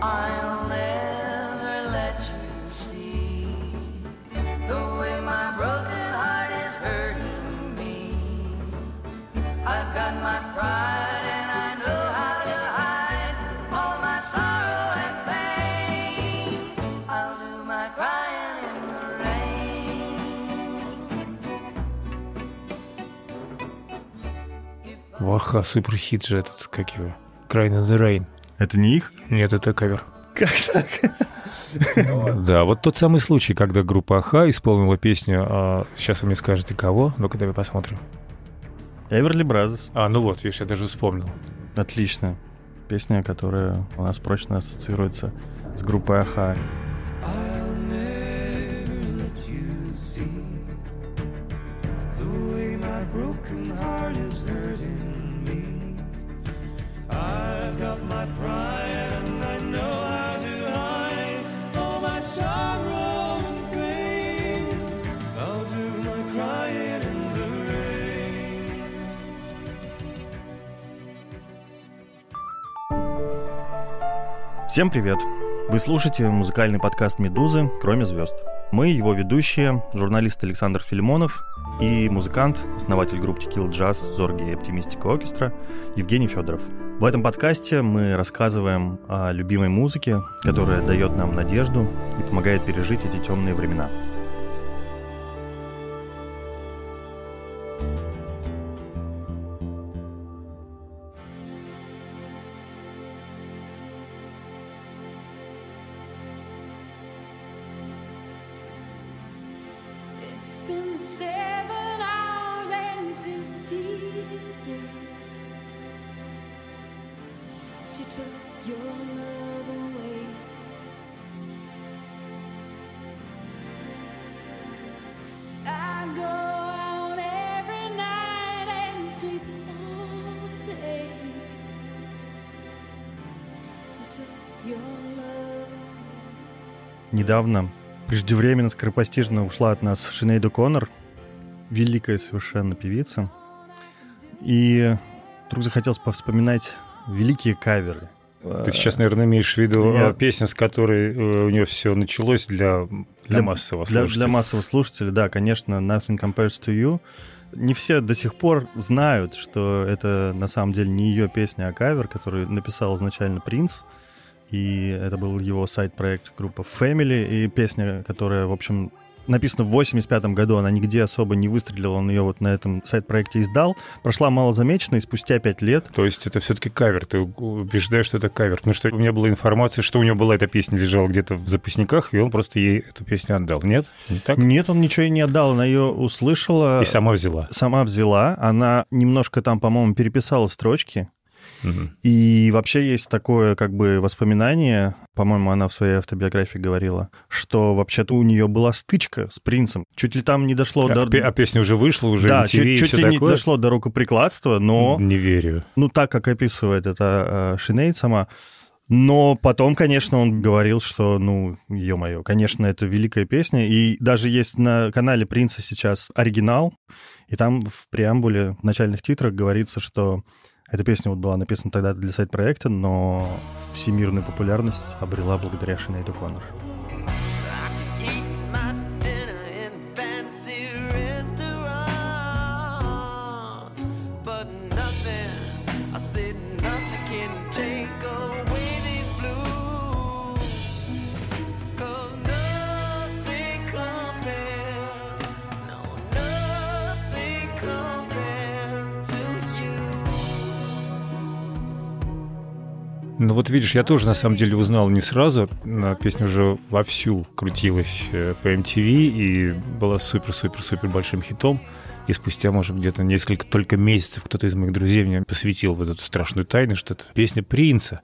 I'll Ваха, суперхит же этот, как его? Crying in the Rain. Это не их? Нет, это кавер. Как так? Да, вот тот самый случай, когда группа Аха исполнила песню, а, сейчас вы мне скажете, кого? Ну-ка, давай посмотрим. Everly Brothers. А, ну вот, видишь, я даже вспомнил. Отлично. Песня, которая у нас прочно ассоциируется с группой Аха. Всем привет! Вы слушаете музыкальный подкаст «Медузы. Кроме звезд». Мы его ведущие, журналист Александр Филимонов и музыкант, основатель групп Tequila Jazz, Зорги и Оптимистика Оркестра Евгений Федоров. В этом подкасте мы рассказываем о любимой музыке, которая дает нам надежду и помогает пережить эти темные времена. Недавно, преждевременно, скоропостижно ушла от нас Шинейда Коннор, великая совершенно певица. И вдруг захотелось повспоминать великие каверы. Ты сейчас, наверное, имеешь в виду Я- э, песню, с которой э, у нее все началось для, для, Для- массового Для, слушателя. для массового слушателя, да, конечно, Nothing Compares to You. Не все до сих пор знают, что это на самом деле не ее песня, а кавер, который написал изначально Принц. И это был его сайт-проект группа Family. И песня, которая, в общем, написана в 85 году, она нигде особо не выстрелила, он ее вот на этом сайт-проекте издал. Прошла малозамеченно, и спустя 5 лет То есть это все-таки кавер, ты убеждаешь, что это кавер. Потому что у меня была информация, что у него была эта песня, лежала где-то в запасниках, и он просто ей эту песню отдал. Нет? Не так? Нет, он ничего и не отдал, она ее услышала. И сама взяла. сама взяла, она немножко там, по-моему, переписала строчки, И вообще есть такое как бы воспоминание, по-моему, она в своей автобиографии говорила, что вообще-то у нее была стычка с принцем. Чуть ли там не дошло А, до... а песня уже вышла, уже да, MTV чуть, и чуть ли не такое? дошло до рукоприкладства, но, Не верю. ну, так, как описывает это э, Шинейд сама, но потом, конечно, он говорил, что, ну, ё-моё, конечно, это великая песня. И даже есть на канале Принца сейчас оригинал, и там в преамбуле, в начальных титрах говорится, что эта песня вот была написана тогда для сайт-проекта, но всемирную популярность обрела благодаря Шинейду Коннор. Ну вот видишь, я тоже на самом деле узнал не сразу. На Песня уже вовсю крутилась э, по MTV и была супер-супер-супер большим хитом. И спустя, может, где-то несколько только месяцев кто-то из моих друзей мне посвятил в эту страшную тайну, что это песня Принца.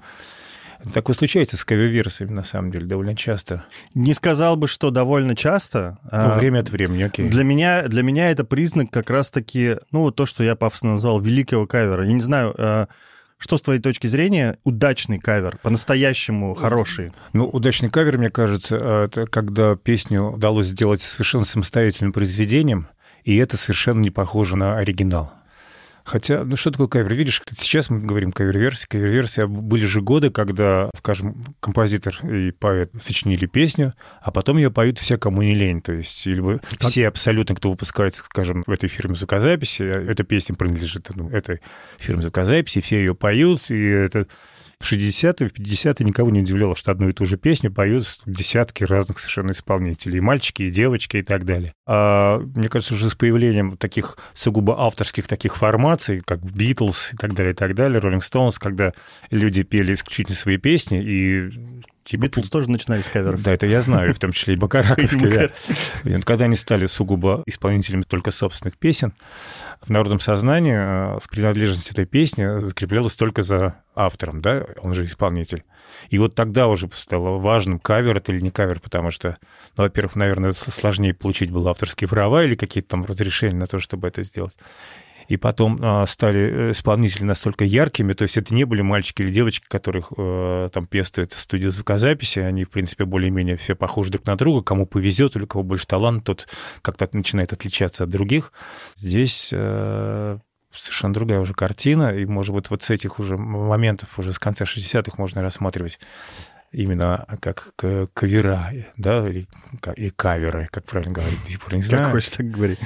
Такое случается с кавер-версиями, на самом деле, довольно часто. Не сказал бы, что довольно часто. Ну, а, время от времени, окей. Для меня, для меня это признак как раз-таки, ну, вот то, что я пафосно назвал великого кавера. Я не знаю, э, Что, с твоей точки зрения, удачный кавер, по-настоящему хороший? Ну, удачный кавер, мне кажется, э, это когда песню удалось сделать совершенно самостоятельным произведением, и это совершенно не похоже на оригинал. Хотя, ну что такое кавер? Видишь, сейчас мы говорим кавер-версия, кавер-версия. Были же годы, когда, скажем, композитор и поэт сочинили песню, а потом ее поют все, кому не лень. То есть, или все абсолютно, кто выпускается, скажем, в этой фирме звукозаписи, эта песня принадлежит ну, этой фирме звукозаписи, все ее поют, и это в 60-е, в 50-е никого не удивляло, что одну и ту же песню поют десятки разных совершенно исполнителей, и мальчики, и девочки, и так далее. А, мне кажется, уже с появлением таких сугубо авторских таких формаций, как Битлз и так далее, и так далее, Роллинг Стоунс, когда люди пели исключительно свои песни, и Битлз тоже начинали с каверов. Да, это я знаю, в том числе и Бакараковские. Да. Когда они стали сугубо исполнителями только собственных песен, в народном сознании э, принадлежность этой песни закреплялась только за автором, да, он же исполнитель. И вот тогда уже стало важным, кавер это или не кавер, потому что, ну, во-первых, наверное, сложнее получить было авторские права или какие-то там разрешения на то, чтобы это сделать и потом а, стали э, исполнители настолько яркими, то есть это не были мальчики или девочки, которых э, там пестует студия звукозаписи, они, в принципе, более-менее все похожи друг на друга, кому повезет или у кого больше талант, тот как-то начинает отличаться от других. Здесь э, совершенно другая уже картина, и, может быть, вот с этих уже моментов, уже с конца 60-х можно рассматривать именно как кавера, да, или, или каверы, как правильно говорить, до сих пор не знаю. Как хочешь так говорить.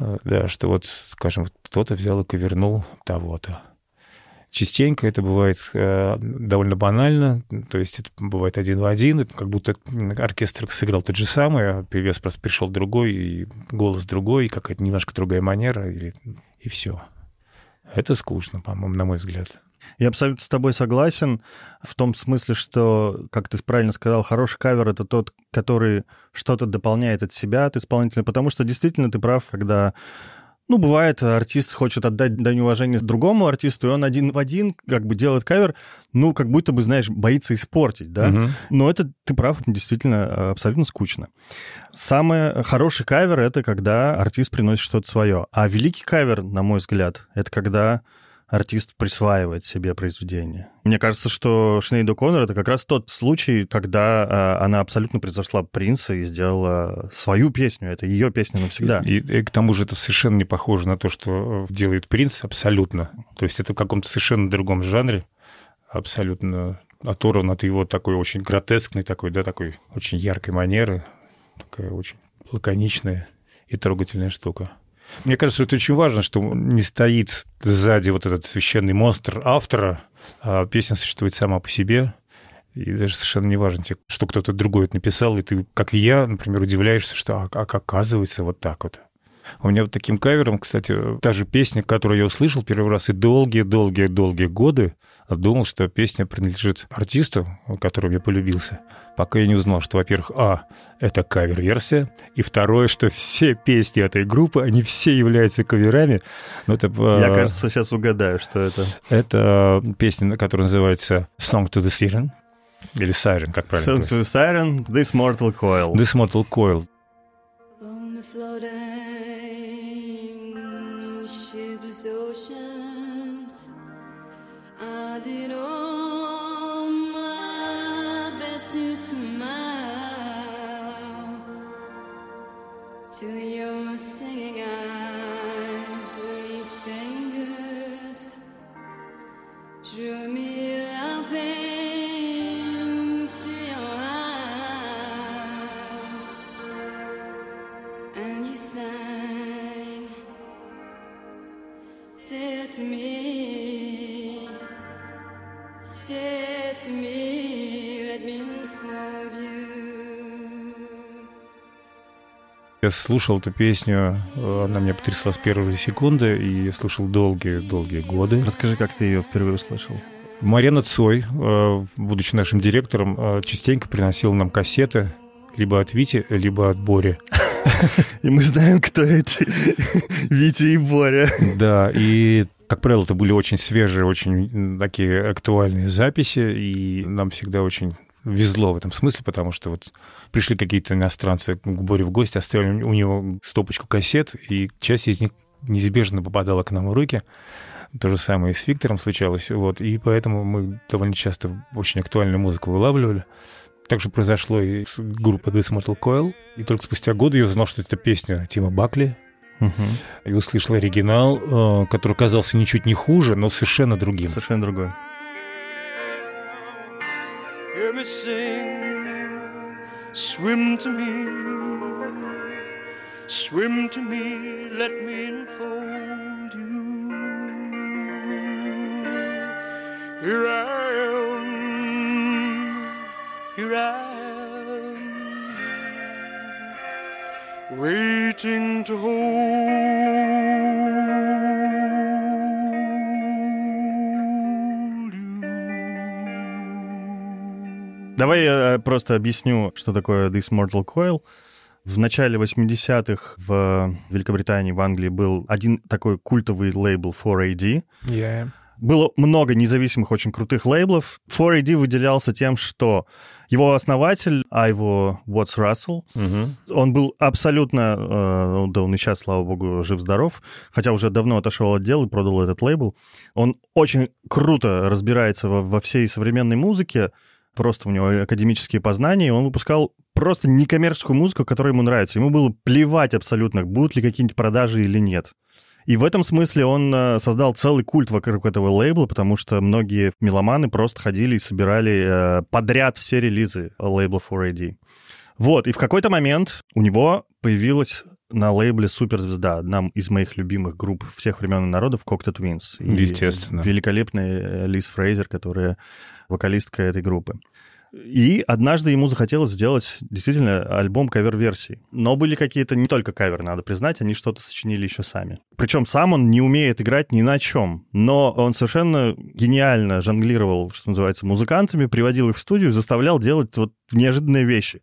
Э, да, что вот, скажем, кто-то взял и ковернул того-то. Частенько это бывает э, довольно банально, то есть это бывает один в один, это как будто оркестр сыграл тот же самый, а певец просто пришел другой, и голос другой, и какая-то немножко другая манера, или, и все. Это скучно, по-моему, на мой взгляд. Я абсолютно с тобой согласен в том смысле, что, как ты правильно сказал, хороший кавер — это тот, который что-то дополняет от себя, от исполнителя, потому что действительно ты прав, когда ну, бывает, артист хочет отдать дань уважения другому артисту, и он один в один как бы делает кавер, ну, как будто бы, знаешь, боится испортить, да? Угу. Но это, ты прав, действительно абсолютно скучно. Самый хороший кавер — это когда артист приносит что-то свое. А великий кавер, на мой взгляд, это когда артист присваивает себе произведение. Мне кажется, что Шнейд Коннор это как раз тот случай, когда а, она абсолютно превзошла принца и сделала свою песню. Это ее песня навсегда. И, и к тому же это совершенно не похоже на то, что делает принц, абсолютно. То есть это в каком-то совершенно другом жанре, абсолютно оторван от его такой очень гротескной, такой, да, такой очень яркой манеры, такая очень лаконичная и трогательная штука. Мне кажется, это очень важно, что не стоит сзади вот этот священный монстр автора, а песня существует сама по себе, и даже совершенно не важно, что кто-то другой это написал, и ты, как и я, например, удивляешься, что а, как оказывается вот так вот. У меня вот таким кавером, кстати, та же песня, которую я услышал первый раз, и долгие-долгие-долгие годы думал, что песня принадлежит артисту, который мне полюбился, пока я не узнал, что, во-первых, а, это кавер-версия, и второе, что все песни этой группы, они все являются каверами. Но это, я, кажется, сейчас угадаю, что это. Это песня, которая называется «Song to the Siren», или Siren, как правильно. Song to the Siren, This Mortal Coil. This Mortal Coil. Я слушал эту песню, она меня потрясла с первой секунды, и я слушал долгие-долгие годы. Расскажи, как ты ее впервые услышал? Марина Цой, э, будучи нашим директором, э, частенько приносила нам кассеты либо от Вити, либо от Бори. И мы знаем, кто эти Витя и Боря. Да, и как правило, это были очень свежие, очень такие актуальные записи, и нам всегда очень везло в этом смысле, потому что вот пришли какие-то иностранцы к Боре в гости, оставили у него стопочку кассет, и часть из них неизбежно попадала к нам в руки. То же самое и с Виктором случалось. Вот, и поэтому мы довольно часто очень актуальную музыку вылавливали. Так же произошло и с группой This Mortal Coil. И только спустя годы я узнал, что это песня Тима Бакли. Мгм. И услышал оригинал, э, который казался ничуть не хуже, но совершенно другим. Совершенно другой. Hear me sing, swim to me, swim to me, let me enfold you. Here I am, here I am, waiting to hold Давай я просто объясню, что такое This Mortal Coil. В начале 80-х в Великобритании, в Англии был один такой культовый лейбл 4AD. Yeah. Было много независимых, очень крутых лейблов. 4AD выделялся тем, что его основатель, Айво Уотс Рассел, он был абсолютно, э, ну, да он и сейчас, слава богу, жив-здоров, хотя уже давно отошел от дел и продал этот лейбл. Он очень круто разбирается во, во всей современной музыке, просто у него академические познания, и он выпускал просто некоммерческую музыку, которая ему нравится. Ему было плевать абсолютно, будут ли какие-нибудь продажи или нет. И в этом смысле он э, создал целый культ вокруг этого лейбла, потому что многие меломаны просто ходили и собирали э, подряд все релизы лейбла 4AD. Вот, и в какой-то момент у него появилась на лейбле суперзвезда, одна из моих любимых групп всех времен и народов, Cocteau Twins. И Естественно. Великолепная Лиз Фрейзер, которая вокалистка этой группы. И однажды ему захотелось сделать действительно альбом кавер-версий. Но были какие-то не только каверы, надо признать, они что-то сочинили еще сами. Причем сам он не умеет играть ни на чем, но он совершенно гениально жонглировал, что называется, музыкантами, приводил их в студию, заставлял делать вот неожиданные вещи.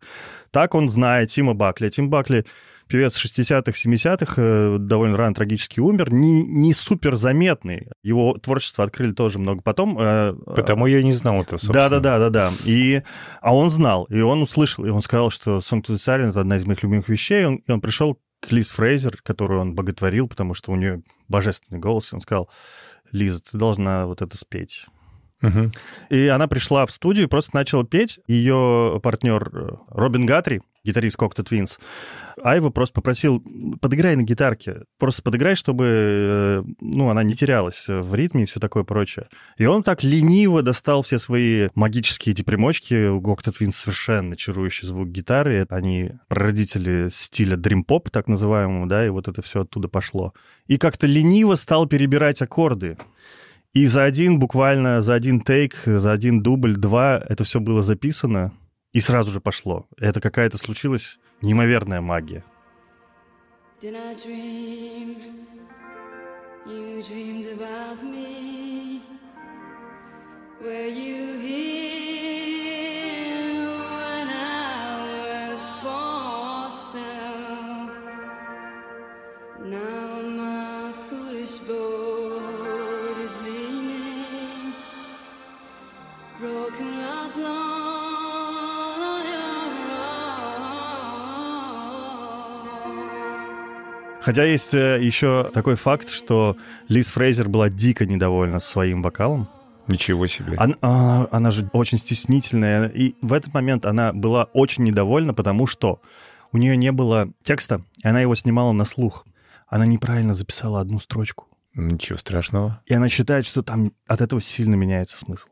Так он знает Тима Бакли. Тим Бакли певец 60-х, 70-х, э, довольно рано трагически умер, не, не супер заметный. Его творчество открыли тоже много потом. э, Потому я не знал это, собственно. да, да, да, да, да. И, а он знал, и он услышал, и он сказал, что Song to the Siren — это одна из моих любимых вещей. И он, и он пришел к Лиз Фрейзер, которую он боготворил, потому что у нее божественный голос. И он сказал, Лиза, ты должна вот это спеть. Мгм. И она пришла в студию и просто начала петь. Ее партнер э, Робин Гатри, гитарист Cocteau Twins, Айва просто попросил, подыграй на гитарке, просто подыграй, чтобы э, ну, она не терялась в ритме и все такое прочее. И он так лениво достал все свои магические эти примочки. У Cocteau Twins совершенно чарующий звук гитары. Они прародители стиля дрим-поп, так называемого, да, и вот это все оттуда пошло. И как-то лениво стал перебирать аккорды. И за один, буквально за один тейк, за один дубль, два, это все было записано, и сразу же пошло. Это какая-то случилась неимоверная магия. Did I dream you dreamed about me? Were you here Хотя есть э, еще такой факт, что Лиз Фрейзер была дико недовольна своим вокалом. Ничего себе. Она, а, она же очень стеснительная, и в этот момент она была очень недовольна, потому что у нее не было текста, и она его снимала на слух. Она неправильно записала одну строчку. Ничего страшного. И она считает, что там от этого сильно меняется смысл.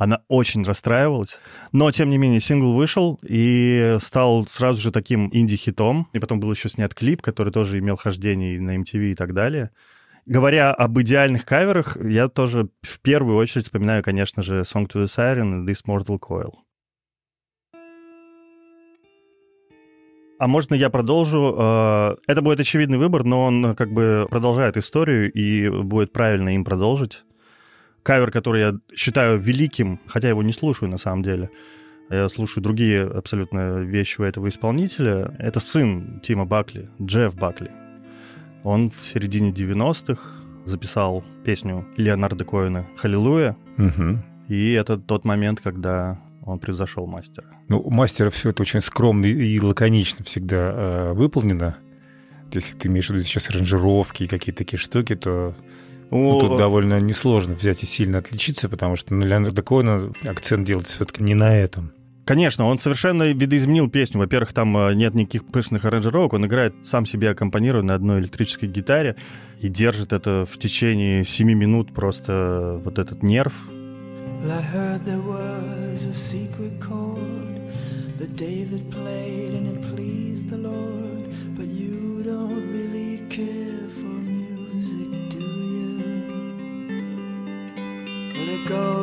Она очень расстраивалась. Но, тем не менее, сингл вышел и стал сразу же таким инди-хитом. И потом был еще снят клип, который тоже имел хождение на MTV и так далее. Говоря об идеальных каверах, я тоже в первую очередь вспоминаю, конечно же, Song to the Siren и This Mortal Coil. А можно я продолжу? Э, Это будет очевидный выбор, но он как бы продолжает историю, и будет правильно им продолжить. Кавер, который я считаю великим, хотя его не слушаю на самом деле. Я слушаю другие абсолютно вещи у этого исполнителя. Это сын Тима Бакли, Джефф Бакли. Он в середине 90-х записал песню Леонарда Коэна «Халилуя», Мгм. и это тот момент, когда он превзошел мастера. Ну, у мастера все это очень скромно и лаконично всегда э, выполнено. если ты имеешь в виду сейчас аранжировки и какие-то такие штуки, то Ну, ну, тут довольно несложно взять и сильно отличиться, потому что на Леонарда Коэна акцент делается все-таки не на этом. Конечно, он совершенно видоизменил песню. Во-первых, там э, нет никаких пышных аранжировок. Он играет сам себе аккомпанируя на одной электрической гитаре и держит это в течение 7 минут просто вот этот нерв. Well,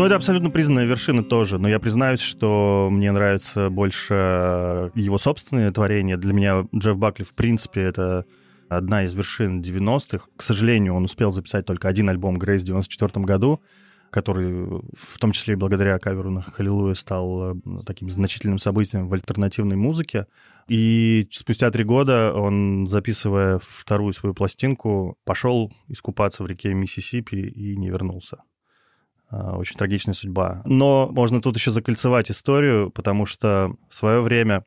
Ну, это абсолютно признанная вершина тоже, но я признаюсь, что мне нравится больше его собственное творение. Для меня Джефф Бакли, в принципе, это одна из вершин 90-х. К сожалению, он успел записать только один альбом «Грейс» в 94 году, который, в том числе и благодаря каверу на «Халилуя», стал э, таким значительным событием в альтернативной музыке. И спустя три года он, записывая вторую свою пластинку, пошел искупаться в реке Миссисипи и не вернулся. А, Очень трагичная судьба. Но можно тут еще закольцевать историю, потому что в свое время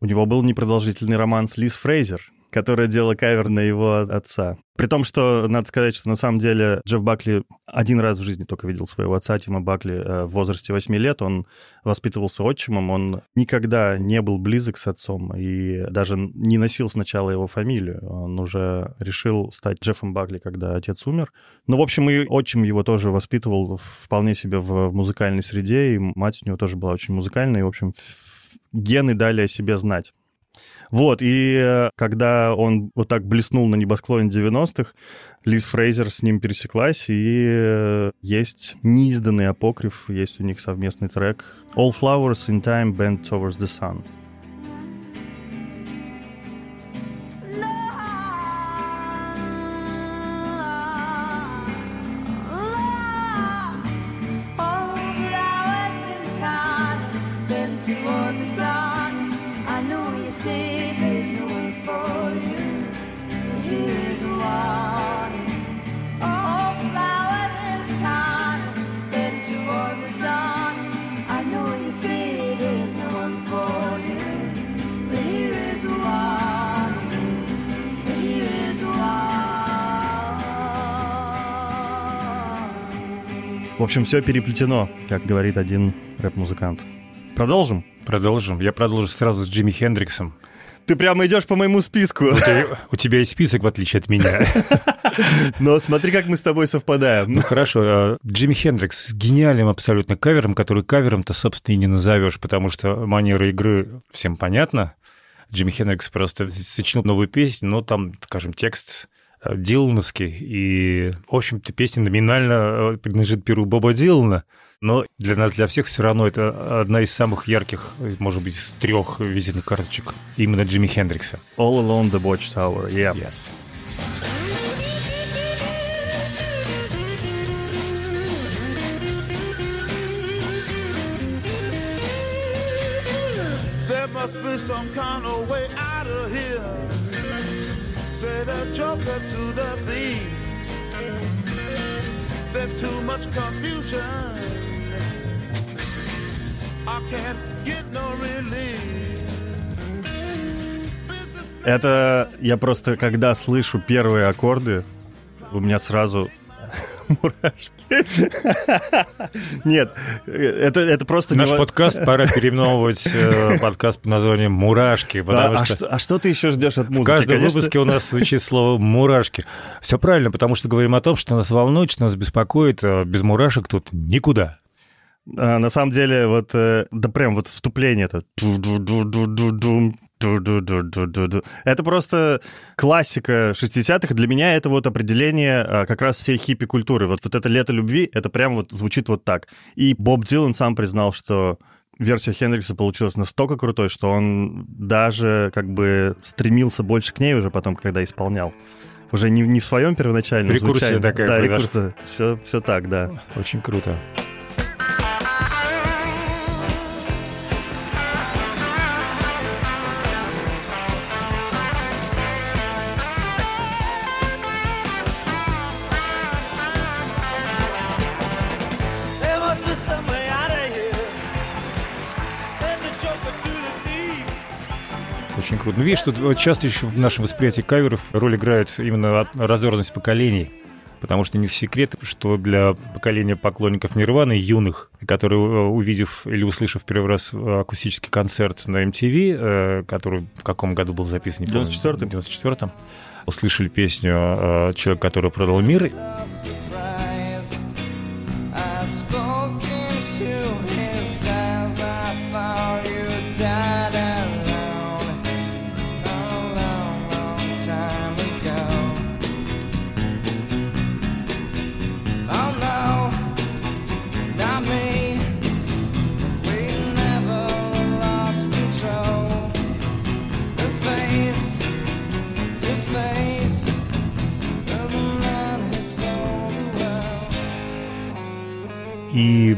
у него был непродолжительный роман с Лиз Фрейзер, которая делала кавер на его отца. При том, что надо сказать, что на самом деле Джефф Бакли один раз в жизни только видел своего отца, Тима Бакли, э, в возрасте 8 лет. Он воспитывался отчимом, он никогда не был близок с отцом и даже не носил сначала его фамилию. Он уже решил стать Джеффом Бакли, когда отец умер. Ну, в общем, и отчим его тоже воспитывал вполне себе в музыкальной среде, и мать у него тоже была очень музыкальная, и, в общем, гены дали о себе знать. Вот, и э, когда он вот так блеснул на небосклоне 90-х, Лиз Фрейзер с ним пересеклась, и э, есть неизданный апокриф, есть у них совместный трек «All flowers in time bend towards the sun». В общем, все переплетено, как говорит один рэп-музыкант. Продолжим? Продолжим. Я продолжу сразу с Джимми Хендриксом. Ты прямо идешь по моему списку. У тебя, у тебя есть список, в отличие от меня. Но смотри, как мы с тобой совпадаем. Ну хорошо, э, Джимми Хендрикс с гениальным абсолютно кавером, который кавером-то, собственно, и не назовешь, потому что манера игры всем понятна. Джимми Хендрикс просто сочинил новую песню, но там, скажем, текст Дилановский, и, в общем-то, песня номинально э, принадлежит перу Боба Дилана, но для нас, для всех все равно это одна из самых ярких, э, может быть, из трех визитных карточек именно Джимми Хендрикса. All Alone the Watchtower, yeah. Yes. There must be some kind of way out of here. Say the joker to the thief. There's too much confusion. I can't get no relief. Это я просто, когда слышу первые аккорды, у меня сразу мурашки. Нет, это, это просто... Наш подкаст пора переименовывать э, подкаст под названием «Мурашки», потому а что... а что ты еще ждешь от музыки? В каждом выпуске у нас звучит слово «мурашки». Все правильно, потому что говорим о том, что нас волнует, что нас беспокоит. а Без мурашек тут никуда. а, на самом деле, вот, э, да прям вот вступление это... Это просто классика 60-х. Для меня это вот определение а, как раз всей хиппи-культуры. Вот, вот это «Лето любви» — это прям вот звучит вот так. И Боб Дилан сам признал, что версия Хендрикса получилась настолько крутой, что он даже как бы стремился больше к ней уже потом, когда исполнял. Уже не, не в своем первоначальном Рекурсия звучании. такая Да, произошла. рекурсия. Все, все так, да. Очень круто. Очень круто. Ну, видишь, тут вот часто еще в нашем восприятии каверов роль играет именно разорванность поколений. Потому что не секрет, что для поколения поклонников Нирваны, юных, которые, э, увидев или услышав первый раз э, акустический концерт на MTV, э, который в каком году был записан? помню, 94-м. В 94-м. Услышали песню «Человек, который продал мир»,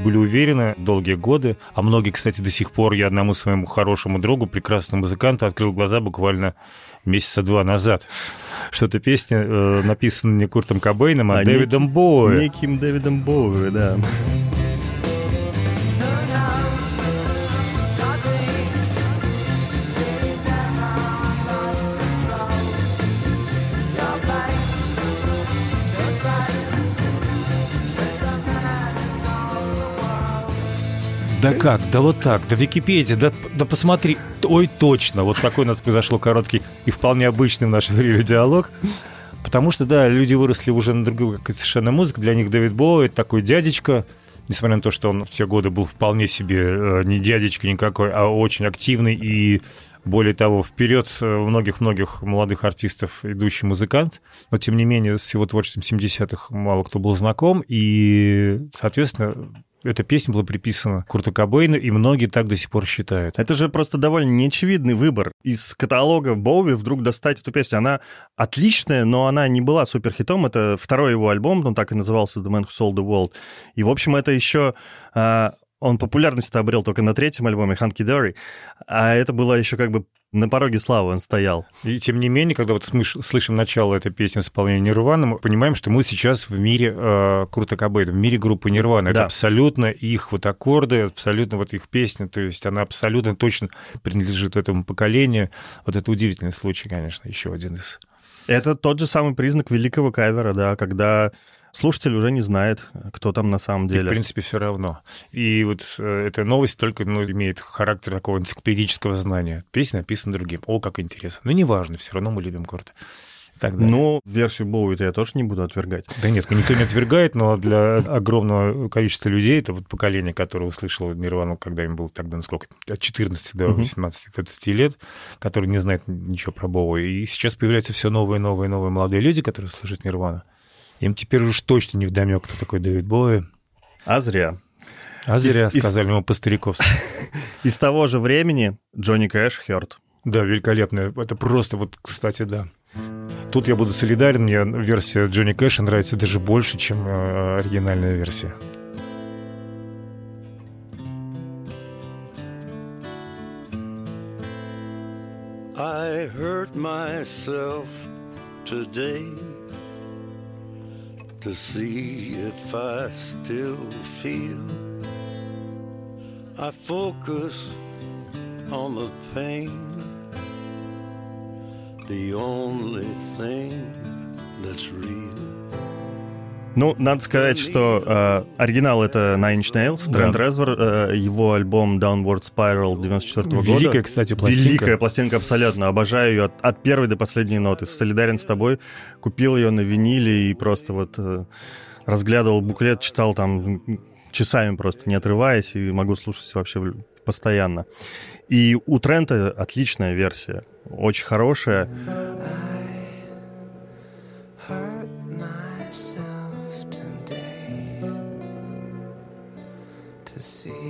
были уверены долгие годы, а многие, кстати, до сих пор, я одному своему хорошему другу, прекрасному музыканту, открыл глаза буквально месяца два назад, что эта песня э, написана не Куртом Кобейном, а, А Дэвидом Боуи. Неким Дэвидом Боуи, да. Да как? Да вот так, да Википедия, да, да посмотри. Ой, точно. Вот такой у нас произошел короткий и вполне обычный в наше время диалог. Потому что, да, люди выросли уже на другую какую-то совершенно музыку. Для них Дэвид Боуи — такой дядечка, несмотря на то, что он в те годы был вполне себе э, не дядечка никакой, а очень активный и более того, вперед э, многих-многих молодых артистов идущий музыкант, но тем не менее с его творчеством 70-х мало кто был знаком, и, соответственно, эта песня была приписана Курту Кобейну, и многие так до сих пор считают. Это же просто довольно неочевидный выбор. Из каталога Боуи вдруг достать эту песню. Она отличная, но она не была суперхитом. Это второй его альбом, он так и назывался The Man Who Sold the World. И, в общем, это еще... а, он популярность обрел только на третьем альбоме Ханки Дори, а это было еще как бы на пороге славы он стоял. И тем не менее, когда вот смыш- слышим начало этой песни в исполнении Нирваны, мы понимаем, что мы сейчас в мире э, Курта Кобейна, в мире группы Нирвана. Это Да. абсолютно их вот аккорды, абсолютно вот их песня, то есть она абсолютно точно принадлежит этому поколению. Вот это удивительный случай, конечно, еще один из. Это тот же самый признак великого кавера, да, когда слушатель уже не знает, кто там на самом И, деле. в принципе, все равно. И вот э, эта новость только ну, имеет характер такого энциклопедического знания. Песня написана другим. О, как интересно. Ну, неважно, все равно мы любим. И так далее. Ну, версию Боуи я тоже не буду отвергать. Да нет, никто не отвергает, но для огромного количества людей, это вот поколение, которое услышало Нирвану, когда им было тогда, ну сколько, от 14 до Мгм. 18-20 лет, которые не знают ничего про Боуи. И сейчас появляются все новые, новые, новые молодые люди, которые слушают Нирвану. Им теперь уж точно не вдомек, кто такой Дэвид Боуи. А зря. А зря Из- из- сказали ему по-стариковски. Из того же времени Джонни Кэш, Хёрд. Да, великолепно. Это просто вот, кстати, да. Тут я буду солидарен, мне версия Джонни Кэша нравится даже больше, чем э, оригинальная версия. I hurt myself today to see if I still feel. I focus on the pain, the only thing that's real. Ну, надо сказать, что э, оригинал это Nine Inch Nails, Да. Трент Резвер, э, его альбом Downward Spiral 94 года. Великая, кстати, пластинка. Великая пластинка, абсолютно. Обожаю ее от, от первой до последней ноты. Солидарен с тобой. Купил ее на виниле и просто вот э, разглядывал буклет, читал там часами просто, не отрываясь, и могу слушать вообще постоянно. И у Трента отличная версия, очень хорошая. See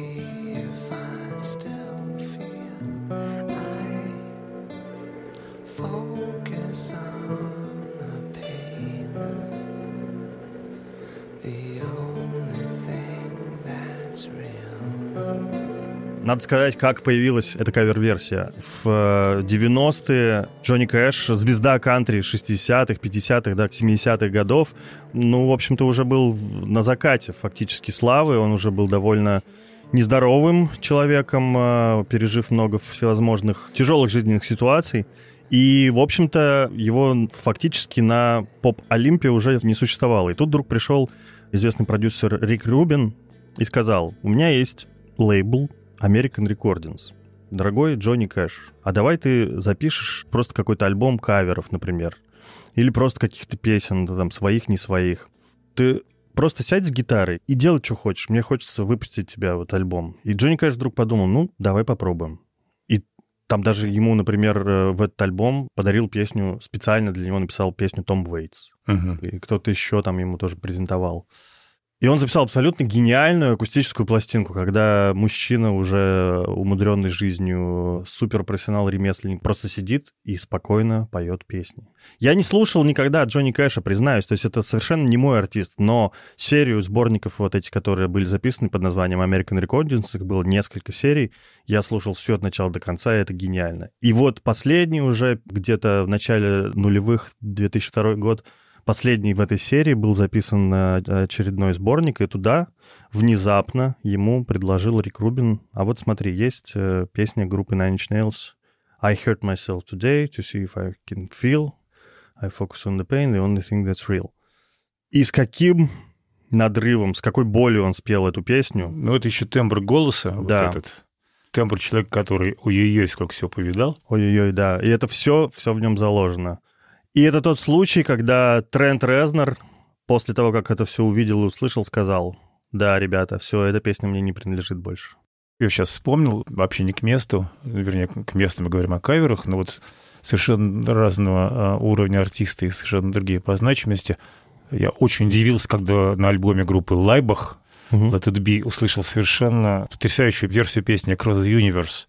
Надо сказать, как появилась эта кавер-версия. В э, 90-е Джонни Кэш, звезда кантри 60-х, 50-х, да, 70-х годов, ну, в общем-то, уже был на закате фактически славы. Он уже был довольно нездоровым человеком, э, пережив много всевозможных тяжелых жизненных ситуаций. И, в общем-то, его фактически на поп-олимпе уже не существовало. И тут вдруг пришел известный продюсер Рик Рубин и сказал, у меня есть лейбл American Recordings. Дорогой Джонни Кэш, а давай ты запишешь просто какой-то альбом каверов, например, или просто каких-то песен, там, своих, не своих. Ты просто сядь с гитарой и делай, что хочешь. Мне хочется выпустить тебя вот альбом. И Джонни Кэш вдруг подумал, ну, давай попробуем. И там даже ему, например, э, в этот альбом подарил песню, специально для него написал песню Том Уэйтс. Мгм. И кто-то еще там ему тоже презентовал. И он записал абсолютно гениальную акустическую пластинку, когда мужчина, уже умудренный жизнью, суперпрофессионал, ремесленник, просто сидит и спокойно поет песни. Я не слушал никогда Джонни Кэша, признаюсь, то есть это совершенно не мой артист, но серию сборников вот эти, которые были записаны под названием American Recordings, их было несколько серий, я слушал все от начала до конца, и это гениально. И вот последний уже где-то в начале нулевых, 2002 год, Последний в этой серии был записан очередной сборник, и туда внезапно ему предложил Рик Рубин, а вот смотри, есть э, песня группы Nine Inch Nails I hurt myself today to see if I can feel. I focus on the pain, the only thing that's real. И с каким надрывом, с какой болью он спел эту песню. Ну, это еще тембр голоса, вот Да. этот. Тембр человека, который ой-ой-ой, сколько всего повидал. Ой-ой-ой, да. И это все, все в нем заложено. И это тот случай, когда Трент Резнер, после того, как это все увидел и услышал, сказал, да, ребята, все, эта песня мне не принадлежит больше. Я сейчас вспомнил, вообще не к месту, вернее, к месту мы говорим о каверах, но вот совершенно разного а, уровня артисты и совершенно другие по значимости. Я очень удивился, когда на альбоме группы Лайбах Let It Be услышал совершенно потрясающую версию песни Across the Universe.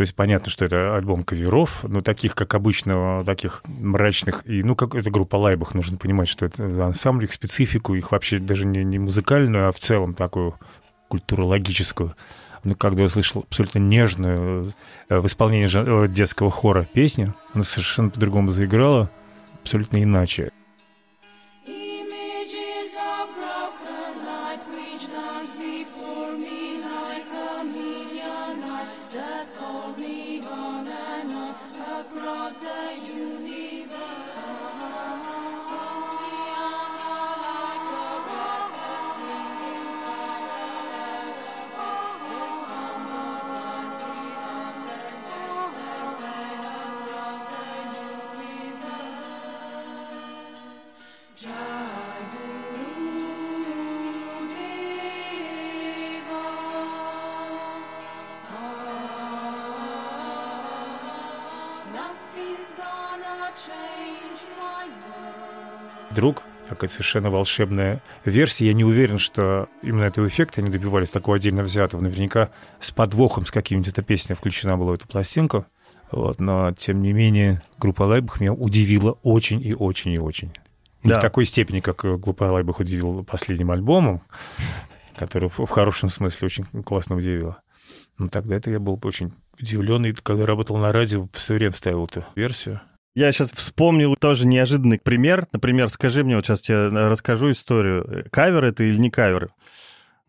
То есть понятно, что это альбом каверов, но таких, как обычно, таких мрачных. И, ну, как это группа Лайбах, нужно понимать, что это за ансамбль, их специфику, их вообще даже не, не музыкальную, а в целом такую культурологическую. Ну, когда я услышал абсолютно нежную э, в исполнении э, детского хора песню, она совершенно по-другому заиграла, абсолютно иначе. Такая совершенно волшебная версия. Я не уверен, что именно этого эффекта они добивались такого отдельно взятого. Наверняка с подвохом, с каким-нибудь эта песня включена была в эту пластинку. Вот, но, тем не менее, группа Лайбах меня удивила очень и очень и очень. Не Да. в такой степени, как э, группа Лайбах удивила последним альбомом, который в, хорошем смысле очень классно удивила. Но тогда это я был очень удивлен, и когда работал на радио, все время ставил эту версию. Я сейчас вспомнил тоже неожиданный пример. Например, скажи мне, вот сейчас тебе расскажу историю. Кавер это или не кавер?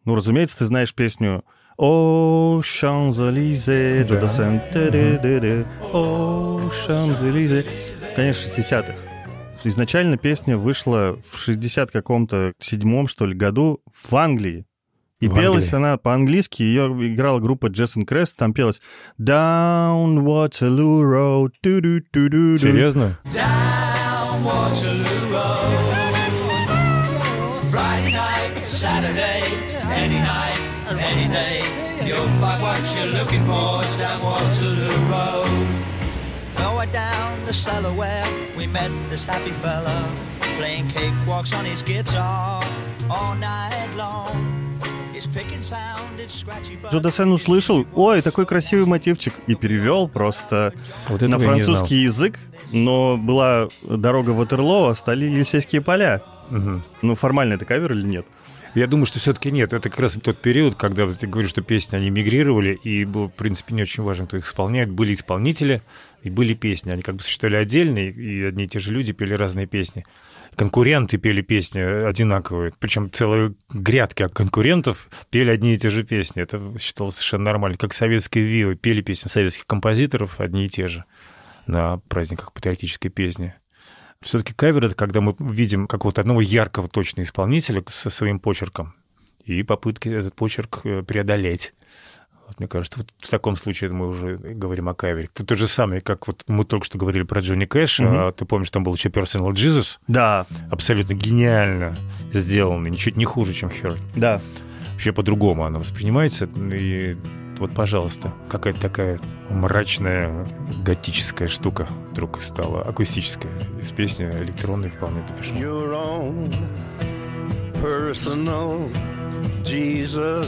Ну, разумеется, ты знаешь песню «О, Шанзелизе. Джодасен, ты-ды-ды-ды, О, Шанзелизе». Конечно, 60-х. Изначально песня вышла в 60 каком-то седьмом, что ли, году в Англии. И В пелась Англии. она по-английски, ее играла группа Джессен Крест, там пелось «Down Waterloo Road». ту-ду-ту-ду-ду». Серьезно? down Waterloo Road. Friday night, Saturday, any night, any day. You'll find what you're looking for down Waterloo Road. Lower down the cellar where we met this happy fella, playing cakewalks on his guitar all night long. Джо Дассен услышал, ой, такой красивый мотивчик, и перевел просто Вот на французский язык, но была дорога Ватерлоо, стали Елисейские поля. Мгм. Ну, формально это кавер или нет? Я думаю, что все-таки нет. Это как раз тот период, когда ты говоришь, что песни, они мигрировали, и было, в принципе, не очень важно, кто их исполняет. Были исполнители и были песни. Они как бы существовали отдельно, и одни и те же люди пели разные песни. Конкуренты пели песни одинаковые. Причем целые грядки конкурентов пели одни и те же песни. Это считалось совершенно нормально. Как советские вивы пели песни советских композиторов одни и те же на праздниках патриотической песни. Все-таки кавер — это когда мы видим какого-то одного яркого точно исполнителя со своим почерком и попытки этот почерк э, преодолеть. Вот, мне кажется, вот в таком случае мы уже говорим о кавере. Это то же самое, как вот мы только что говорили про Джонни Кэша. Мгм. а ты помнишь, там был еще Personal Jesus, Да, абсолютно гениально сделанный, ничуть не хуже, чем Херт. да. Вообще по-другому она воспринимается. И вот, пожалуйста, какая-то такая мрачная готическая штука вдруг стала акустическая из песни электронной вполне допишу. your own personal Jesus.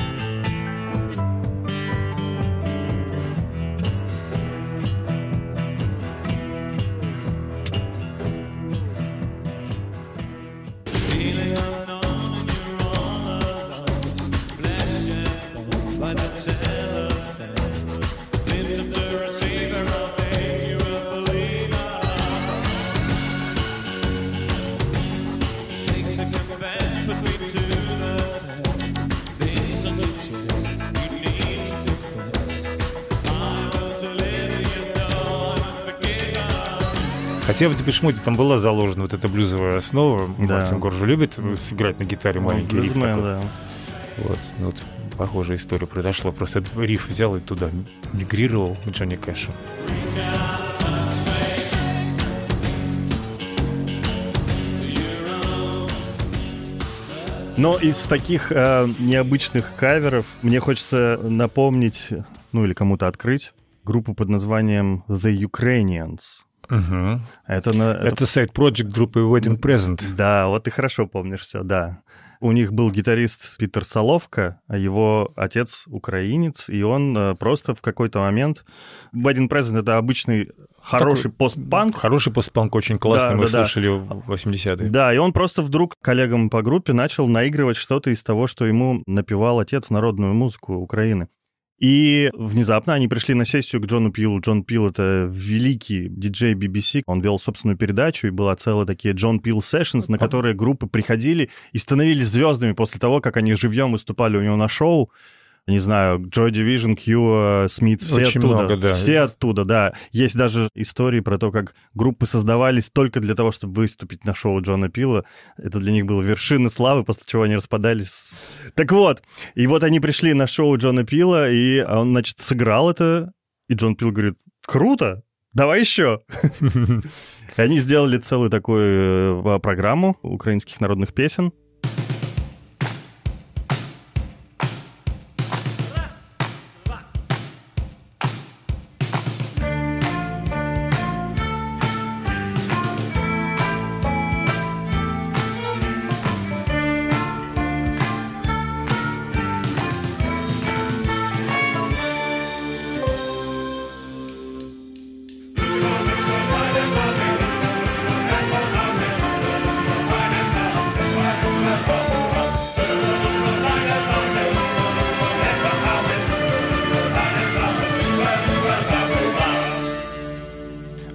Хотя в Депешмуте там была заложена вот эта блюзовая основа. Да. Мартин Горжу любит сыграть на гитаре маленький риф такой. да. Вот, ну вот похожая история произошла. Просто риф взял и туда мигрировал Джонни Кэшу. Но из таких э, необычных каверов мне хочется напомнить, ну или кому-то открыть, группу под названием The Ukrainians. Мгм. Это, на, это Это сайт-проект группы Wedding Present. Да, вот ты хорошо помнишь все, да. У них был гитарист Питер Соловка, а его отец украинец, и он э, просто в какой-то момент... Wedding Present — это обычный хороший Такой- постпанк, Хороший постпанк, очень классный, Да, мы да, да. слушали в 80-е. Да, и он просто вдруг коллегам по группе начал наигрывать что-то из того, что ему напевал отец, народную музыку Украины. И внезапно они пришли на сессию к Джону Пилу. Джон Пил — это великий диджей BBC. Он вел собственную передачу, и была целая такие Джон Пил Sessions, на которые группы приходили и становились звездами после того, как они живьем выступали у него на шоу. Не знаю, Joy Division, Q, Смит, все Очень оттуда. много, да. Все оттуда, да. Есть даже истории про то, как группы создавались только для того, чтобы выступить на шоу Джона Пила. Это для них было вершина славы, после чего они распадались. Так вот, и вот они пришли на шоу Джона Пила, и он, значит, сыграл это, и Джон Пил говорит, круто, давай еще. Они сделали целую такую э, программу украинских народных песен.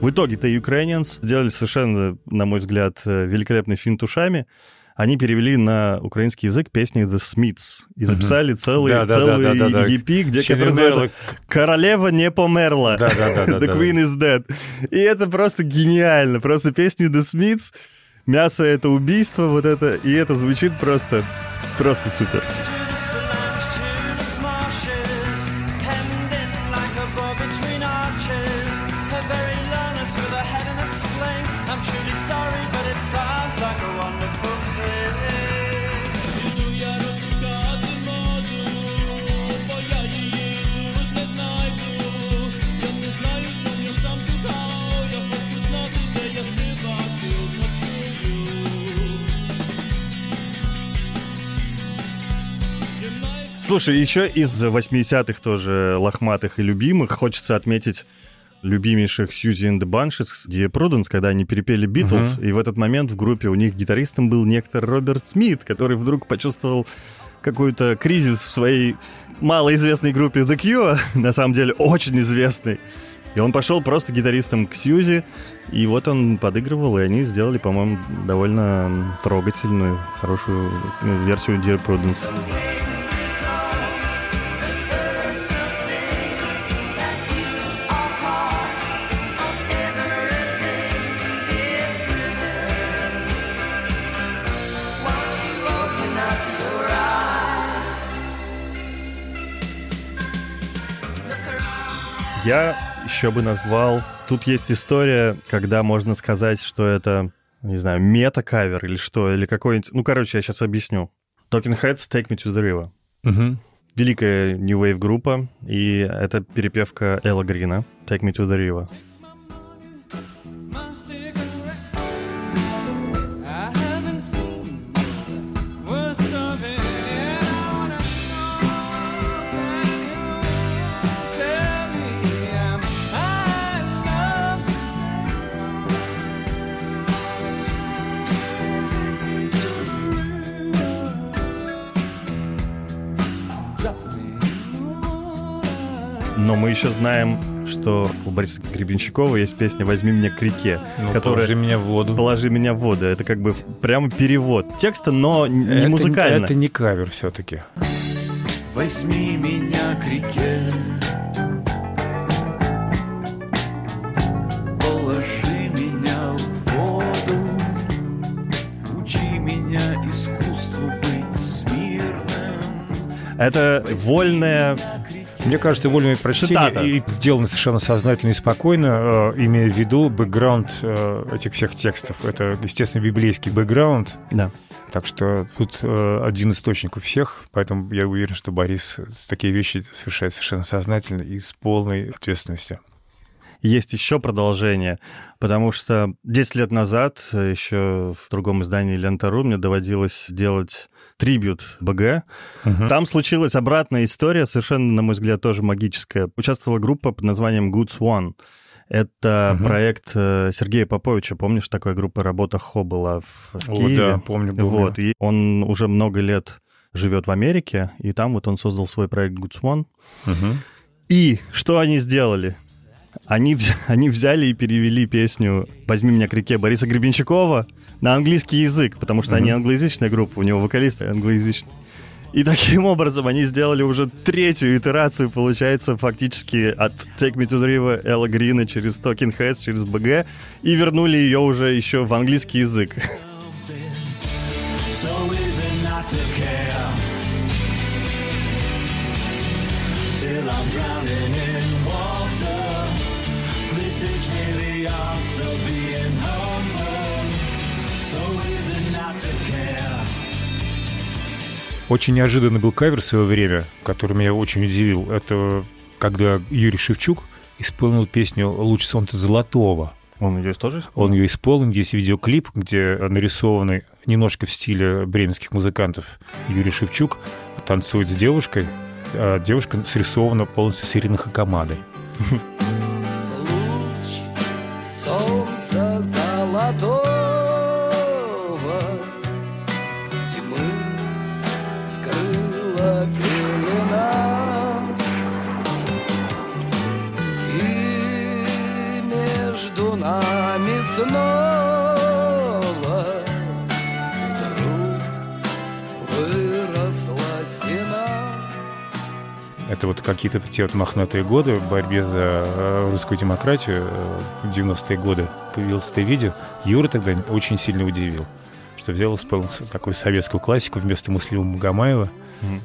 В итоге-то Ukrainians сделали совершенно, на мой взгляд, э, великолепный финт ушами. Они перевели на украинский язык песни The Smiths и записали целый, Да, да, да, целый да, да, да. EP, где который называется «Королева не померла». Да, да, да, да, The да. Queen is dead. И это просто гениально. Просто песни The Smiths, мясо — это убийство, вот это, и это звучит просто, просто супер. Слушай, еще из 80-х тоже лохматых и любимых хочется отметить любимейших Сьюзи and the Bunches, Dear Prudence, когда они перепели Битлз, и в этот момент в группе у них гитаристом был некто Роберт Смит, который вдруг почувствовал какой-то кризис в своей малоизвестной группе The Cure, на самом деле очень известной. И он пошел просто гитаристом к Сьюзи, и вот он подыгрывал, и они сделали, по-моему, довольно трогательную, хорошую э, версию Dear Prudence. Я еще бы назвал... Тут есть история, когда можно сказать, что это, не знаю, мета-кавер или что, или какой-нибудь... Ну, короче, я сейчас объясню. Talking Heads Take Me to the River. Мгм. Великая New Wave группа, и это перепевка Элла Грина Take Me to the River. Но мы еще знаем, что у Бориса Гребенщикова есть песня «Возьми меня к реке», Ну, которая положи меня в воду. «Положи меня в воду». Это как бы прямо перевод текста, но не Это музыкально. Это не кавер все-таки. Возьми меня к реке Положи меня в воду Учи меня искусству быть смирным Это вольная... Мне кажется, вольное прочтение Цитата. и сделано совершенно сознательно и спокойно, э, имея в виду бэкграунд э, этих всех текстов. Это, естественно, библейский бэкграунд, Да. так что тут э, один источник у всех, поэтому я уверен, что Борис такие вещи совершает совершенно сознательно и с полной ответственностью. Есть еще продолжение, потому что 10 лет назад, еще в другом издании Лента.ру, мне доводилось делать трибют БГ. Мгм. Там случилась обратная история, совершенно, на мой взгляд, тоже магическая. Участвовала группа под названием Good Swan. Это Мгм. проект э, Сергея Поповича. Помнишь, такая группа «Работа Хо» была в, в О, Киеве? да, помню, помню. Вот, и он уже много лет живет в Америке, и там вот он создал свой проект Good Swan. Мгм. И что они сделали? Они, они взяли и перевели песню «Возьми меня к реке» Бориса Гребенщикова на английский язык, потому что они англоязычная группа, у него вокалист англоязычный. И таким образом они сделали уже третью итерацию, получается, фактически от Take Me to the River Элла Грина через Talking Heads, через БГ, и вернули ее уже еще в английский язык. So Till I'm drowning Очень неожиданный был кавер в свое время, который меня очень удивил. Это когда Юрий Шевчук исполнил песню «Луч солнца золотого». Он ее тоже Он ее исполнил, есть видеоклип, где нарисованный немножко в стиле бременских музыкантов Юрий Шевчук танцует с девушкой, а девушка срисована полностью с Ириной Хакамадой. Луч солнца золотого нами снова Вдруг выросла стена Это вот какие-то те вот мохнатые годы в борьбе за э, русскую демократию э, в 90-е годы появилось это видео. Юра тогда очень сильно удивил, что взял исполнил такую советскую классику вместо Муслима Магомаева. Мгм.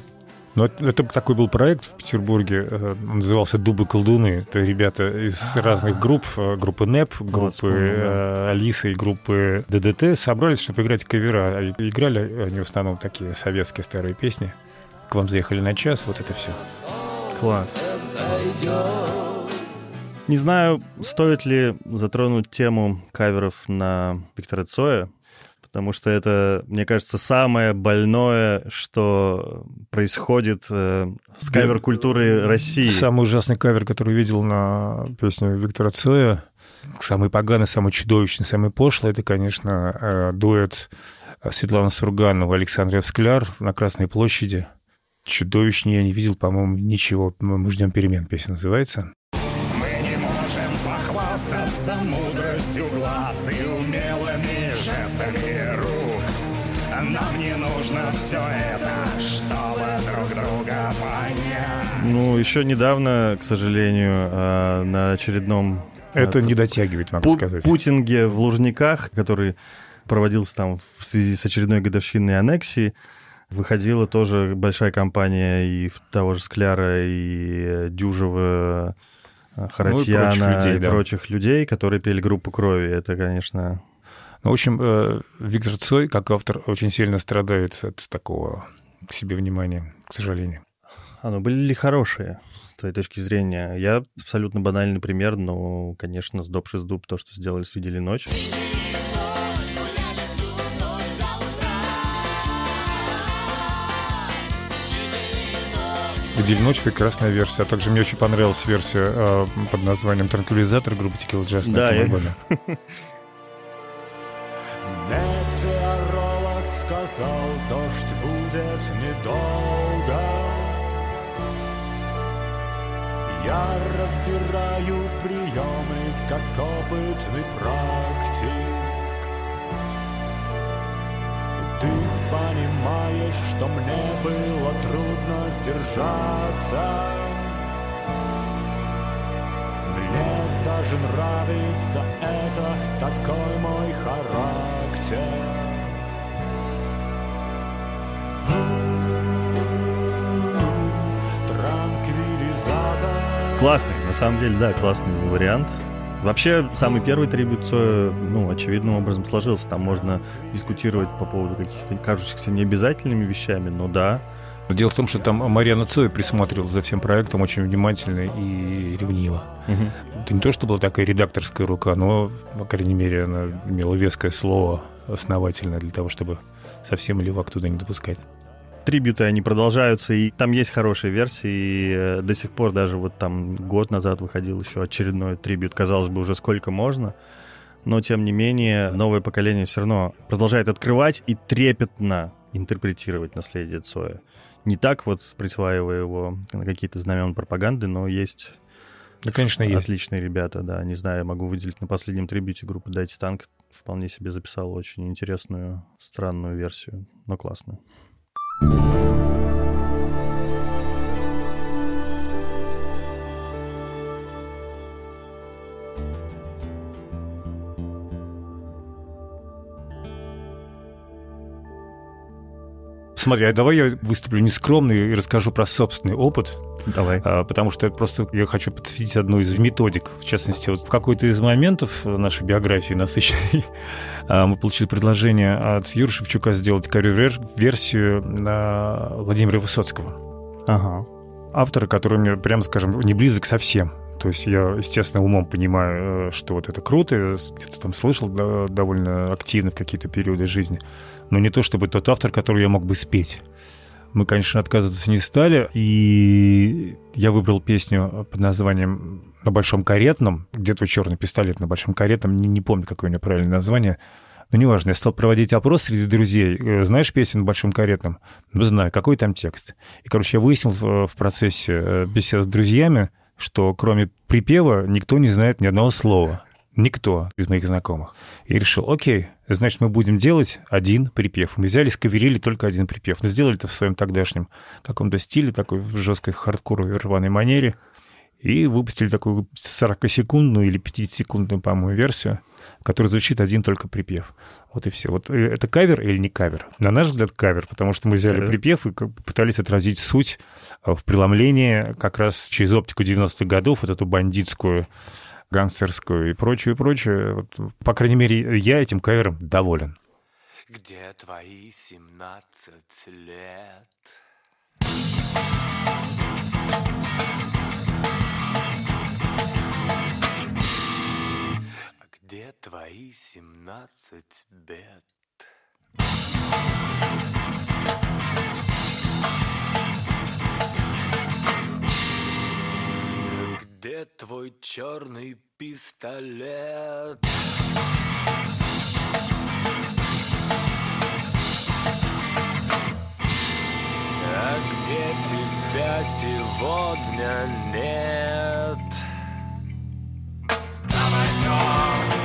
Но это, это такой был проект в Петербурге, э, он назывался «Дубы колдуны». Это ребята из разных групп, э, группы НЭП, группы э, Алиса и группы ДДТ собрались, чтобы играть кавера. А и- играли они в основном такие советские старые песни. К вам заехали на час, вот это все. Класс. Не знаю, стоит ли затронуть тему каверов на Виктора Цоя, потому что это, мне кажется, самое больное, что происходит э, с кавер-культурой России. Самый ужасный кавер, который видел на песню Виктора Цоя, самый поганый, самый чудовищный, самый пошлый, это, конечно, э, дуэт Светланы Сурганова, Александр Скляр на Красной площади. Чудовищнее я не видел, по-моему, ничего. Мы ждем перемен, песня называется. Мы не можем похвастаться мудростью глаз и умелыми жестами все это, чтобы друг друга понять. Ну, еще недавно, к сожалению, э, на очередном Это э, не дотягивает, могу пу- сказать. путинге в Лужниках, который проводился там в связи с очередной годовщиной аннексии, выходила тоже большая компания и в того же Скляра, и э, Дюжева, Харатьяна прочих людей, и да. прочих людей, которые пели группу крови. Это, конечно, Ну, в общем, э, Виктор Цой, как автор, очень сильно страдает от такого к себе внимания, к сожалению. А, ну были ли хорошие, с твоей точки зрения? Я абсолютно банальный пример, но, конечно, с Доп дуб то, что сделали с «Видели ночь». «Видели ночь» — прекрасная версия. А также мне очень понравилась версия э, под названием «Транквилизатор» группы Jazz на Да, этом я- сказал, дождь будет недолго. Я разбираю приемы, как опытный практик. Ты понимаешь, что мне было трудно сдержаться. Мне даже нравится это, такой мой характер. Классный, на самом деле, да, классный вариант. Вообще, самый первый трибют Цоя, ну, очевидным образом сложился. Там можно дискутировать по поводу каких-то кажущихся необязательными вещами, но да. Но дело в том, что там Марьяна Цой присматривала за всем проектом очень внимательно и ревниво. Мгм. Это не то, что была такая редакторская рука, но, по крайней мере, она имела веское слово основательное для того, чтобы совсем левак туда не допускать. Трибюты, они продолжаются, и там есть хорошие версии, и до сих пор даже вот там год назад выходил еще очередной трибют, казалось бы, уже сколько можно, но тем не менее новое поколение все равно продолжает открывать и трепетно интерпретировать наследие Цоя. Не так вот присваивая его на какие-то знамена пропаганды, но есть Да, конечно, есть. отличные ребята, да. Не знаю, я могу выделить на последнем трибюте группы «Дайте танк». Вполне себе записала очень интересную, странную версию, но классную. Смотри, а давай я выступлю нескромно и расскажу про собственный опыт, Давай. а, потому что это просто я хочу подсветить одну из методик. В частности, вот в какой-то из моментов нашей биографии насыщенной а, мы получили предложение от Юры Шевчука сделать кавер-версию на Владимира Высоцкого. Ага. автора, который мне, прямо скажем, не близок совсем. То есть я, естественно, умом понимаю, э, что вот это круто, я где-то там слышал да, довольно активно в какие-то периоды жизни, но не то чтобы тот автор, который я мог бы спеть. Мы, конечно, отказываться не стали, и я выбрал песню под названием «На большом каретном», где твой черный пистолет на большом каретном, не, не помню, какое у него правильное название, но неважно, я стал проводить опрос среди друзей. Э, Знаешь песню на большом каретном? Ну, знаю. Какой там текст? И, короче, я выяснил в, в процессе э, бесед с друзьями, что кроме припева никто не знает ни одного слова. Никто из моих знакомых. И решил, окей, значит, мы будем делать один припев. Мы взяли, сковерили только один припев. Но сделали это в своем тогдашнем каком-то стиле, такой в жесткой хардкоровой рваной манере. И выпустили такую 40-секундную или 50-секундную, по-моему, версию, в которой звучит один только припев. Вот и все. Вот э, это кавер или не кавер? На наш взгляд, кавер, потому что мы взяли Кавер. припев и пытались отразить суть э, в преломлении как раз через оптику 90-х годов, вот эту бандитскую, гангстерскую и прочее, прочее. Вот, по крайней мере, я этим кавером доволен. Где твои семнадцать лет? А где твои семнадцать бед? Твой черный пистолет? А где тебя сегодня нет? Давай шаг,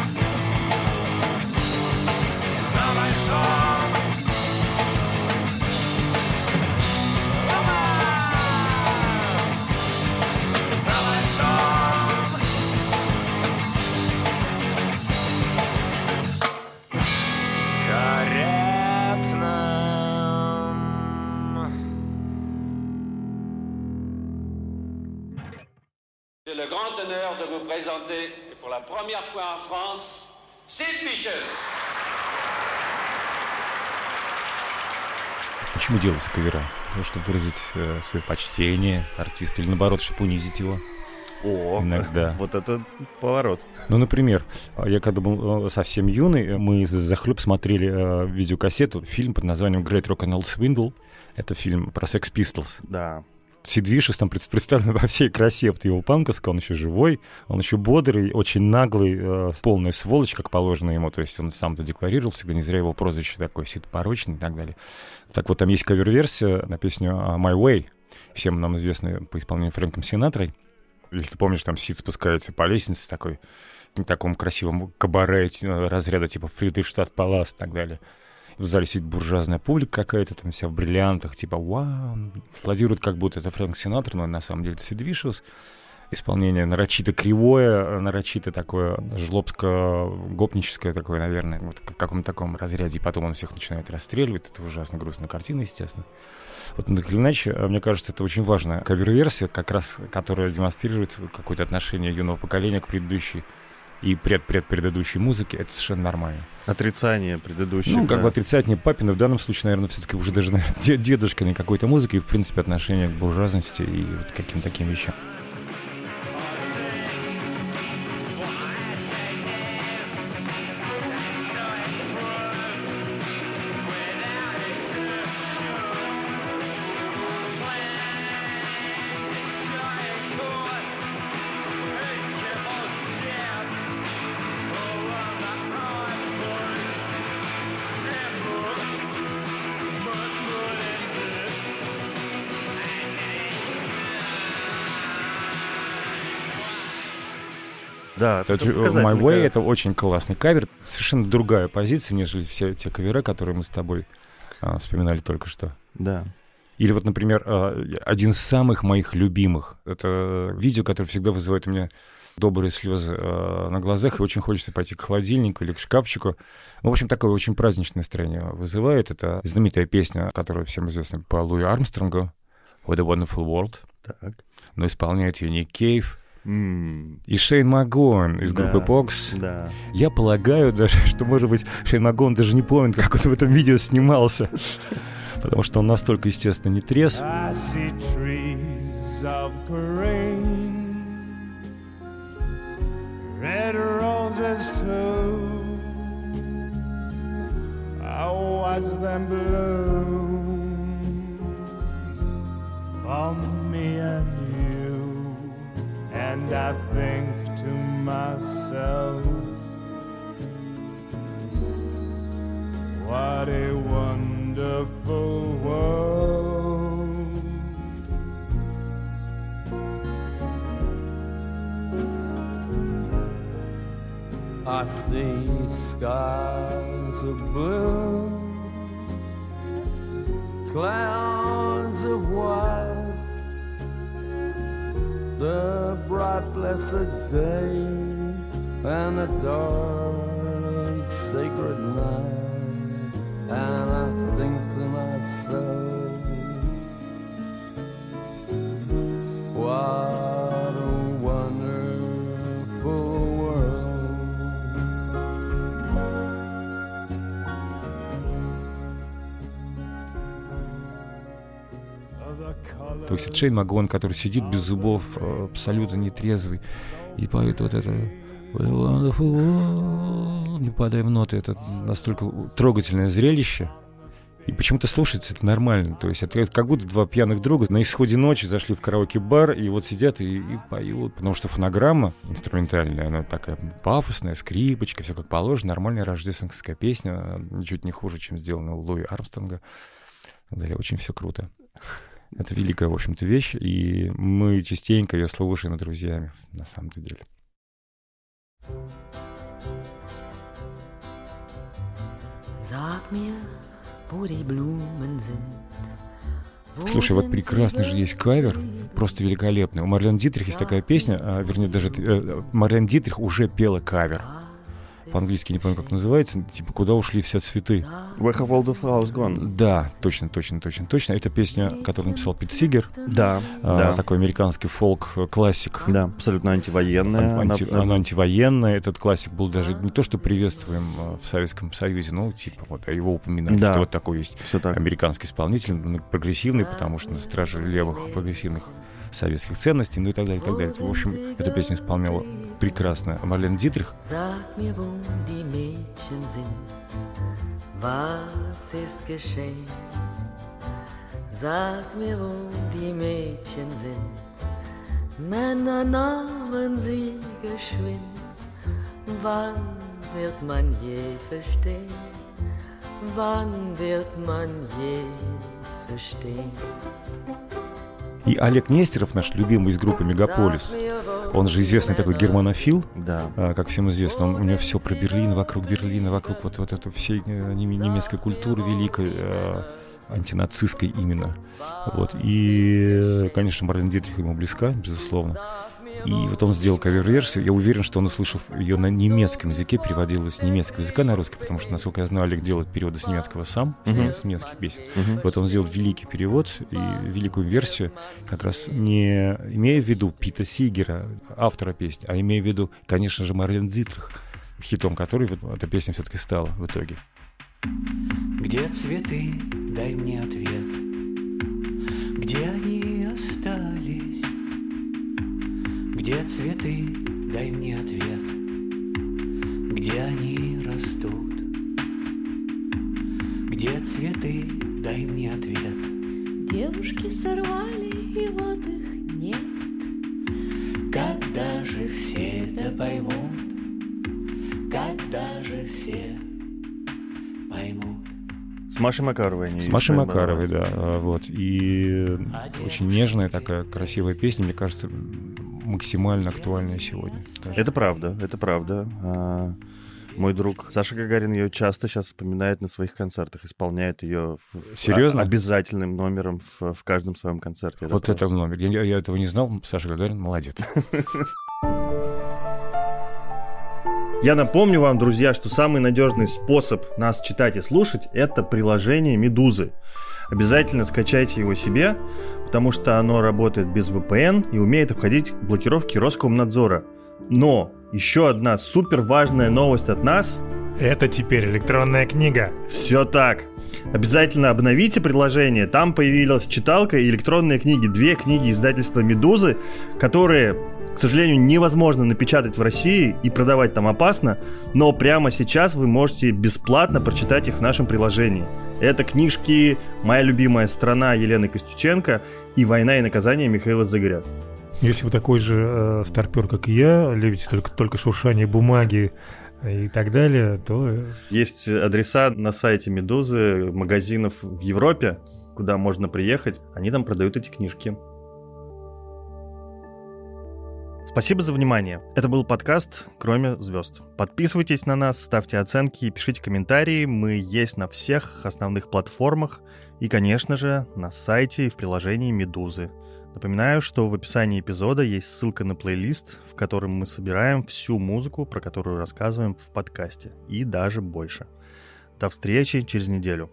le grand honneur de vous présenter, et pour la première fois en France, Steve Vicious. Почему делаются кавера? Ну, чтобы выразить э, свое почтение артисту, или наоборот, чтобы унизить его. О, Иногда. вот это поворот. Ну, например, я когда был э, совсем юный, мы за хлеб смотрели э, видеокассету, фильм под названием Great Rock and Roll Swindle. Это фильм про Sex Pistols. Да. Сид Вишес там пред- представлен во всей красе вот его панковска, он еще живой, он еще бодрый, очень наглый, э, полная сволочь, как положено ему, то есть он сам это декларировал, всегда не зря его прозвище такое, Сид порочный и так далее. Так вот, там есть кавер-версия на песню э, My Way, всем нам известная по исполнению Фрэнком Синатрой. Если ты помнишь, там Сид спускается по лестнице такой, в таком красивом кабаре э, разряда типа Фридрихштадт Палас и так далее. В зале сидит буржуазная публика какая-то, там вся в бриллиантах, типа вау, аплодируют, как будто это Фрэнк Синатор, но на самом деле это Сид Вишиус. Исполнение нарочито кривое, нарочито такое жлобско-гопническое такое, наверное, вот в каком-то таком разряде. И потом он всех начинает расстреливать. Это ужасно грустная картина, естественно. Вот, но так или иначе, мне кажется, это очень важная кавер-версия, как раз, которая демонстрирует какое-то отношение юного поколения к предыдущей и пред-пред-предыдущей музыке. Это совершенно нормально. Отрицание предыдущих. Ну, как да. бы отрицательнее папина, в данном случае, наверное, все-таки уже даже наверное, де- дедушка не какой-то музыки, и, в принципе, отношение к буржуазности и вот каким таким вещам. Да, Это, э, My Way кавер. это очень классный кавер. Совершенно другая позиция, нежели все те кавера, которые мы с тобой а, вспоминали только что. Да. Или вот, например, а, один из самых моих любимых. Это видео, которое всегда вызывает у меня добрые слезы а, на глазах, и очень хочется пойти к холодильнику или к шкафчику. Ну, в общем, такое очень праздничное настроение вызывает. Это знаменитая песня, которая всем известна по Луи Армстронгу «What a Wonderful World». Так. Но исполняет ее Ник Кейв и Шейн Магон из да, группы Pox. Да. Я полагаю даже, что, может быть, Шейн Магон даже не помнит, как он в этом видео снимался. Потому что он настолько, естественно, не green, red roses too. I watch them bloom for me and you, and I think to myself. What a wonderful world. I see skies of blue, clouds of white, the bright blessed day, and the dark sacred night, and I think to myself, Это Шейн Магон, который сидит без зубов, э, абсолютно нетрезвый, и поет вот это «What a wonderful world». «Сон, не падая в ноты». Это настолько трогательное зрелище. И почему-то слушается это нормально. То есть это, это как будто два пьяных друга на исходе ночи зашли в караоке-бар и вот сидят и, и поют. Потому что фонограмма инструментальная, она такая пафосная, скрипочка, все как положено. Нормальная рождественская песня, ничуть не хуже, чем сделана Луи Армстронга. Далее очень все круто. Это великая, в общем-то, вещь, и мы частенько ее слушаем с друзьями, на самом-то деле. Sag mir, wo die Blumen sind. Wo Слушай, вот прекрасный же есть кавер, просто великолепный. У Марлен Дитрих есть такая песня, а, вернее, даже э, Марлен Дитрих уже пела кавер. По-английски не помню, как называется, типа «Куда ушли все цветы». Where have all the flowers gone? Да, точно, точно, точно, точно. Это песня, которую написал Пит Сигер, Да, а, да. такой американский фолк-классик. Да, абсолютно антивоенная. Ан- анти- Она- Она антивоенная. Этот классик был даже не то, что приветствуем э, в Советском Союзе, но типа вот а его упоминали, Да. что вот такой есть так. американский исполнитель, прогрессивный, потому что на страже левых прогрессивных советских ценностей, ну и так далее, и так далее. В общем, эту песню исполняла прекрасно Марлен Дитрих. Wann wird man je verstehen? И Олег Нестеров, наш любимый из группы «Мегаполис», он же известный такой германофил, Да. А, как всем известно, он, у него все про Берлин, вокруг Берлина, вокруг вот, вот этой всей э, неме- немецкой культуры великой, э, антинацистской именно. Вот. И, э, конечно, Марлен Дитрих ему близка, безусловно. И вот он сделал кавер-версию. Я уверен, что он, услышав ее на немецком языке, переводилась с немецкого языка на русский, потому что, насколько я знаю, Олег делает переводы с немецкого сам, нем- с немецких песен. Мгм. Вот он сделал великий перевод и великую версию, как раз не имея в виду Пита Сигера, автора песни, а имея в виду, конечно же, Марлен Дитрих, хитом которой вот эта песня все-таки стала в итоге. Где цветы, дай мне ответ Где они остались Где цветы, дай мне ответ. Где они растут? Где цветы, дай мне ответ. Девушки сорвали, и вот их нет. Когда же все это поймут? Когда же все поймут? С Машей Макаровой они С Машей Макаровой, да, а, вот. И очень нежная такая красивая песня, мне кажется, максимально актуальная сегодня. даже. Это правда, это правда. А, Мой друг Саша Гагарин ее часто сейчас вспоминает на своих концертах, исполняет ее в- Серьезно? обязательным номером в, в каждом своем концерте. Вот правда. это номер. Я, я этого не знал. Саша Гагарин молодец. Я напомню вам, друзья, что самый надежный способ нас читать и слушать – это приложение «Медузы». Обязательно скачайте его себе, потому что оно работает без VPN и умеет обходить блокировки Роскомнадзора. Но еще одна супер важная новость от нас Это теперь электронная книга. Все так. Обязательно обновите приложение. Там появилась читалка и электронные книги. Две книги издательства «Медузы», которые, к сожалению, невозможно напечатать в России и продавать там опасно, но прямо сейчас вы можете бесплатно прочитать их в нашем приложении. Это книжки «Моя любимая страна» Елены Костюченко и «Война и наказание» Михаила Загоря. Если вы такой же э, старпер, как и я, любите только, только шуршание бумаги и так далее, то э, Есть адреса на сайте Медузы, магазинов в Европе, куда можно приехать. Они там продают эти книжки. Спасибо за внимание. Это был подкаст «Кроме звезд». Подписывайтесь на нас, ставьте оценки и пишите комментарии. Мы есть на всех основных платформах и, конечно же, на сайте и в приложении «Медузы». Напоминаю, что в описании эпизода есть ссылка на плейлист, в котором мы собираем всю музыку, про которую рассказываем в подкасте, и даже больше. До встречи через неделю.